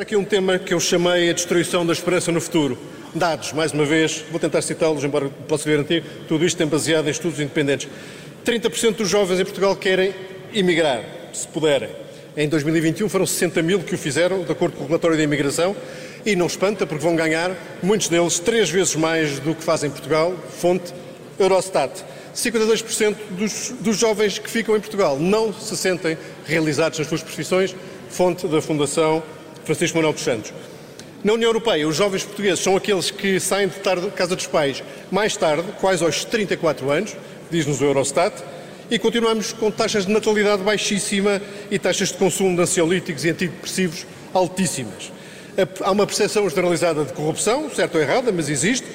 Aqui um tema que eu chamei a destruição da esperança no futuro. Dados, mais uma vez, vou tentar citá-los, embora possa garantir, tudo isto tem baseado em estudos independentes. 30% dos jovens em Portugal querem emigrar, se puderem. Em 2021 foram 60 mil que o fizeram, de acordo com o relatório da imigração, e não espanta, porque vão ganhar, muitos deles, três vezes mais do que fazem em Portugal, fonte Eurostat. 52% dos, dos jovens que ficam em Portugal não se sentem realizados nas suas profissões, fonte da Fundação Francisco Manuel dos Santos. Na União Europeia, os jovens portugueses são aqueles que saem de tarde, casa dos pais mais tarde, quase aos 34 anos, diz-nos o Eurostat, e continuamos com taxas de natalidade baixíssima e taxas de consumo de ansiolíticos e antidepressivos altíssimas. Há uma percepção generalizada de corrupção, certo ou errada, mas existe.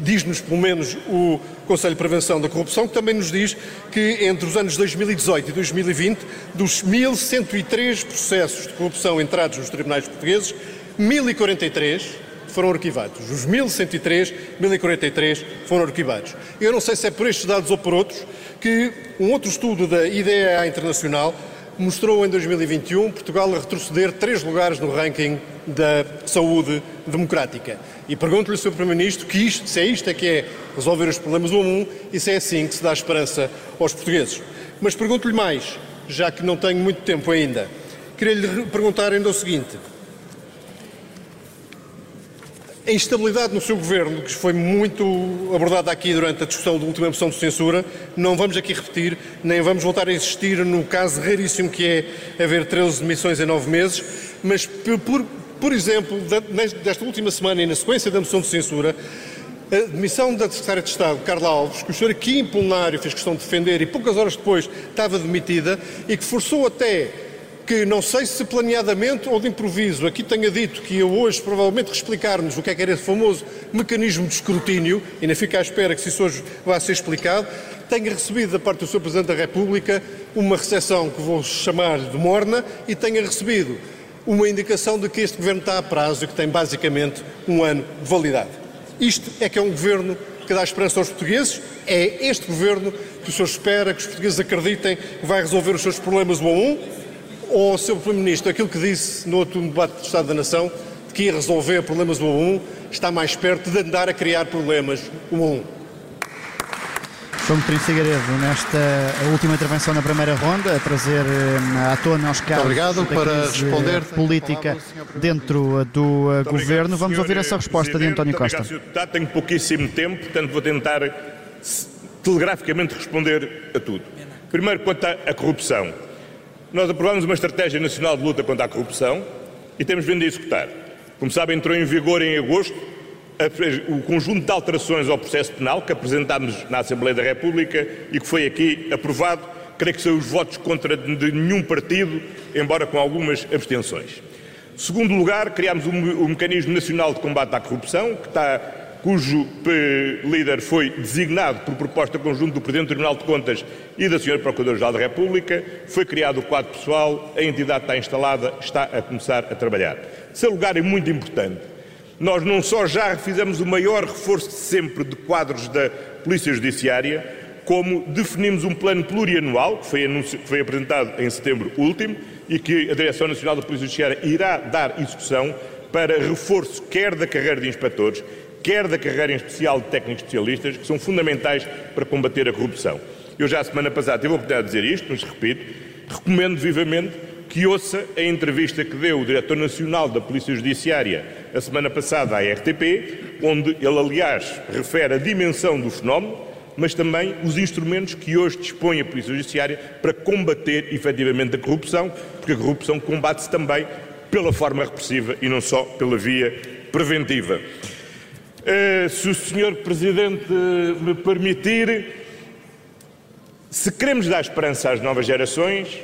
Diz-nos, pelo menos, o Conselho de Prevenção da Corrupção, que também nos diz que entre os anos 2018 e 2020, dos 1.103 processos de corrupção entrados nos tribunais portugueses, 1043 foram arquivados. Os 1103, 1043 foram arquivados. Eu não sei se é por estes dados ou por outros que um outro estudo da IDEA Internacional mostrou em 2021 Portugal a retroceder três lugares no ranking da saúde democrática. E pergunto-lhe, Sr. Primeiro-Ministro, que se é isto é que é resolver os problemas um a um e se é assim que se dá esperança aos portugueses. Mas pergunto-lhe mais, já que não tenho muito tempo ainda. Queria-lhe perguntar ainda o seguinte. A instabilidade no seu governo, que foi muito abordada aqui durante a discussão da última moção de censura, não vamos aqui repetir, nem vamos voltar a insistir no caso raríssimo que é haver 13 demissões em 9 meses, mas por, por exemplo, desta última semana e na sequência da moção de censura, a demissão da Secretária de Estado, Carla Alves, que o senhor aqui em plenário fez questão de defender e poucas horas depois estava demitida e que forçou até que não sei se planeadamente ou de improviso, aqui tenha dito que eu hoje provavelmente explicar-nos o que é que era esse famoso mecanismo de escrutínio, ainda fica à espera que isso hoje vá ser explicado, tenha recebido da parte do Sr. Presidente da República uma recepção que vou chamar de morna e tenha recebido uma indicação de que este Governo está a prazo e que tem basicamente um ano de validade. Isto é que é um Governo que dá esperança aos portugueses, é este Governo que o Senhor espera que os portugueses acreditem que vai resolver os seus problemas um a um, ou, Sr. Primeiro-Ministro, aquilo que disse no outro debate do Estado da Nação, de que ia resolver problemas um a um, está mais perto de andar a criar problemas um a um. Sr. Doutor Figueiredo, nesta última intervenção na primeira ronda, a trazer eh, à tona aos casos Obrigado para responder política dentro do eh, governo. Vamos ouvir essa resposta de António Costa. Obrigado, Tenho pouquíssimo tempo, portanto vou tentar telegraficamente responder a tudo. Primeiro, quanto à corrupção. Nós aprovamos uma estratégia nacional de luta contra a corrupção e temos vindo a executar. Como sabem, entrou em vigor em agosto o conjunto de alterações ao processo penal que apresentámos na Assembleia da República e que foi aqui aprovado, creio que são os votos contra de nenhum partido, embora com algumas abstenções. Segundo lugar, criámos o Mecanismo Nacional de Combate à Corrupção, que está cujo líder foi designado por proposta conjunta do Presidente do Tribunal de Contas e da Sra. Procuradora-Geral da República, foi criado o quadro pessoal, a entidade está instalada, está a começar a trabalhar. Esse lugar é muito importante. Nós não só já fizemos o maior reforço de sempre de quadros da Polícia Judiciária, como definimos um plano plurianual, que foi, que foi apresentado em setembro último, e que a Direção Nacional da Polícia Judiciária irá dar execução para reforço quer da carreira de inspectores, quer da carreira em especial de técnicos especialistas, que são fundamentais para combater a corrupção. Eu já a semana passada tive a oportunidade de dizer isto, mas repito, recomendo vivamente que ouça a entrevista que deu o Diretor Nacional da Polícia Judiciária a semana passada à RTP, onde ele, aliás, refere a dimensão do fenómeno, mas também os instrumentos que hoje dispõe a Polícia Judiciária para combater efetivamente a corrupção, porque a corrupção combate-se também pela forma repressiva e não só pela via preventiva. Eh, se o Sr. Presidente me permitir, se queremos dar esperança às novas gerações,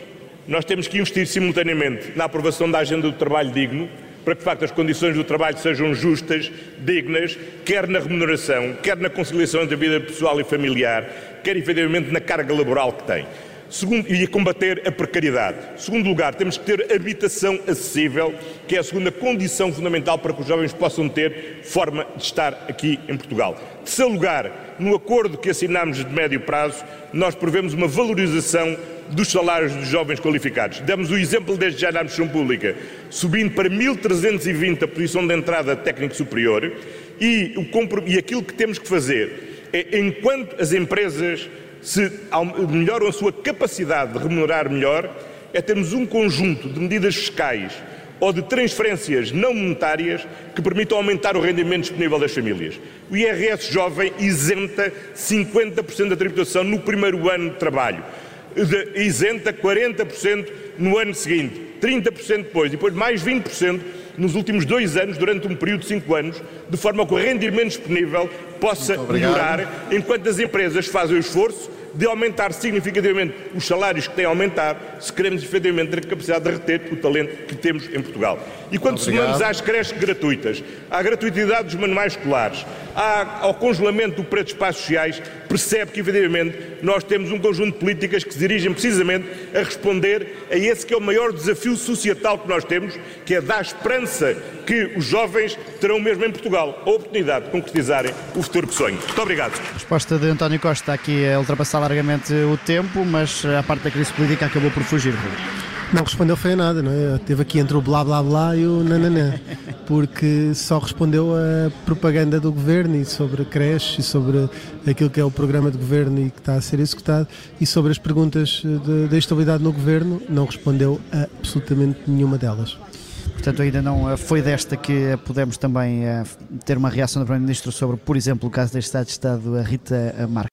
nós temos que investir simultaneamente na aprovação da agenda do trabalho digno, para que de facto as condições do trabalho sejam justas, dignas, quer na remuneração, quer na conciliação entre a vida pessoal e familiar, quer efetivamente na carga laboral que tem. Segundo, e combater a precariedade. Segundo lugar, temos que ter habitação acessível, que é a segunda condição fundamental para que os jovens possam ter forma de estar aqui em Portugal. Terceiro lugar, no acordo que assinámos de médio prazo, nós prevemos uma valorização dos salários dos jovens qualificados. Damos o exemplo desde já na administração pública, subindo para 1.320 a posição de entrada técnico superior e, o, e aquilo que temos que fazer é, enquanto as empresas se melhoram a sua capacidade de remunerar melhor, é termos um conjunto de medidas fiscais ou de transferências não monetárias que permitam aumentar o rendimento disponível das famílias. O IRS jovem isenta 50% da tributação no primeiro ano de trabalho, isenta 40% no ano seguinte, 30% depois, e depois mais 20% nos últimos dois anos, durante um período de cinco anos, de forma que o rendimento disponível possa melhorar, enquanto as empresas fazem o esforço de aumentar significativamente os salários que têm a aumentar, se queremos efetivamente ter a capacidade de reter o talento que temos em Portugal. E quando somamos às creches gratuitas, à gratuitidade dos manuais escolares, ao congelamento do preço de espaços sociais, percebe que efetivamente nós temos um conjunto de políticas que se dirigem precisamente a responder a esse que é o maior desafio societal que nós temos, que é dar esperança que os jovens terão mesmo em Portugal a oportunidade de concretizarem o futuro que sonham. Muito obrigado. A resposta de António Costa aqui a ultrapassar largamente o tempo, mas a parte da crise política acabou por fugir. Não respondeu foi a nada, não é? Teve aqui entre o blá blá blá e o nananã, porque só respondeu a propaganda do governo e sobre a creche e sobre aquilo que é o programa de governo e que está a ser executado e sobre as perguntas da estabilidade no governo, não respondeu a absolutamente nenhuma delas. Portanto, ainda não eh, foi desta que podemos também eh, ter uma reação do Primeiro-Ministro sobre, por exemplo, o caso da Estado de Estado, Rita Marques.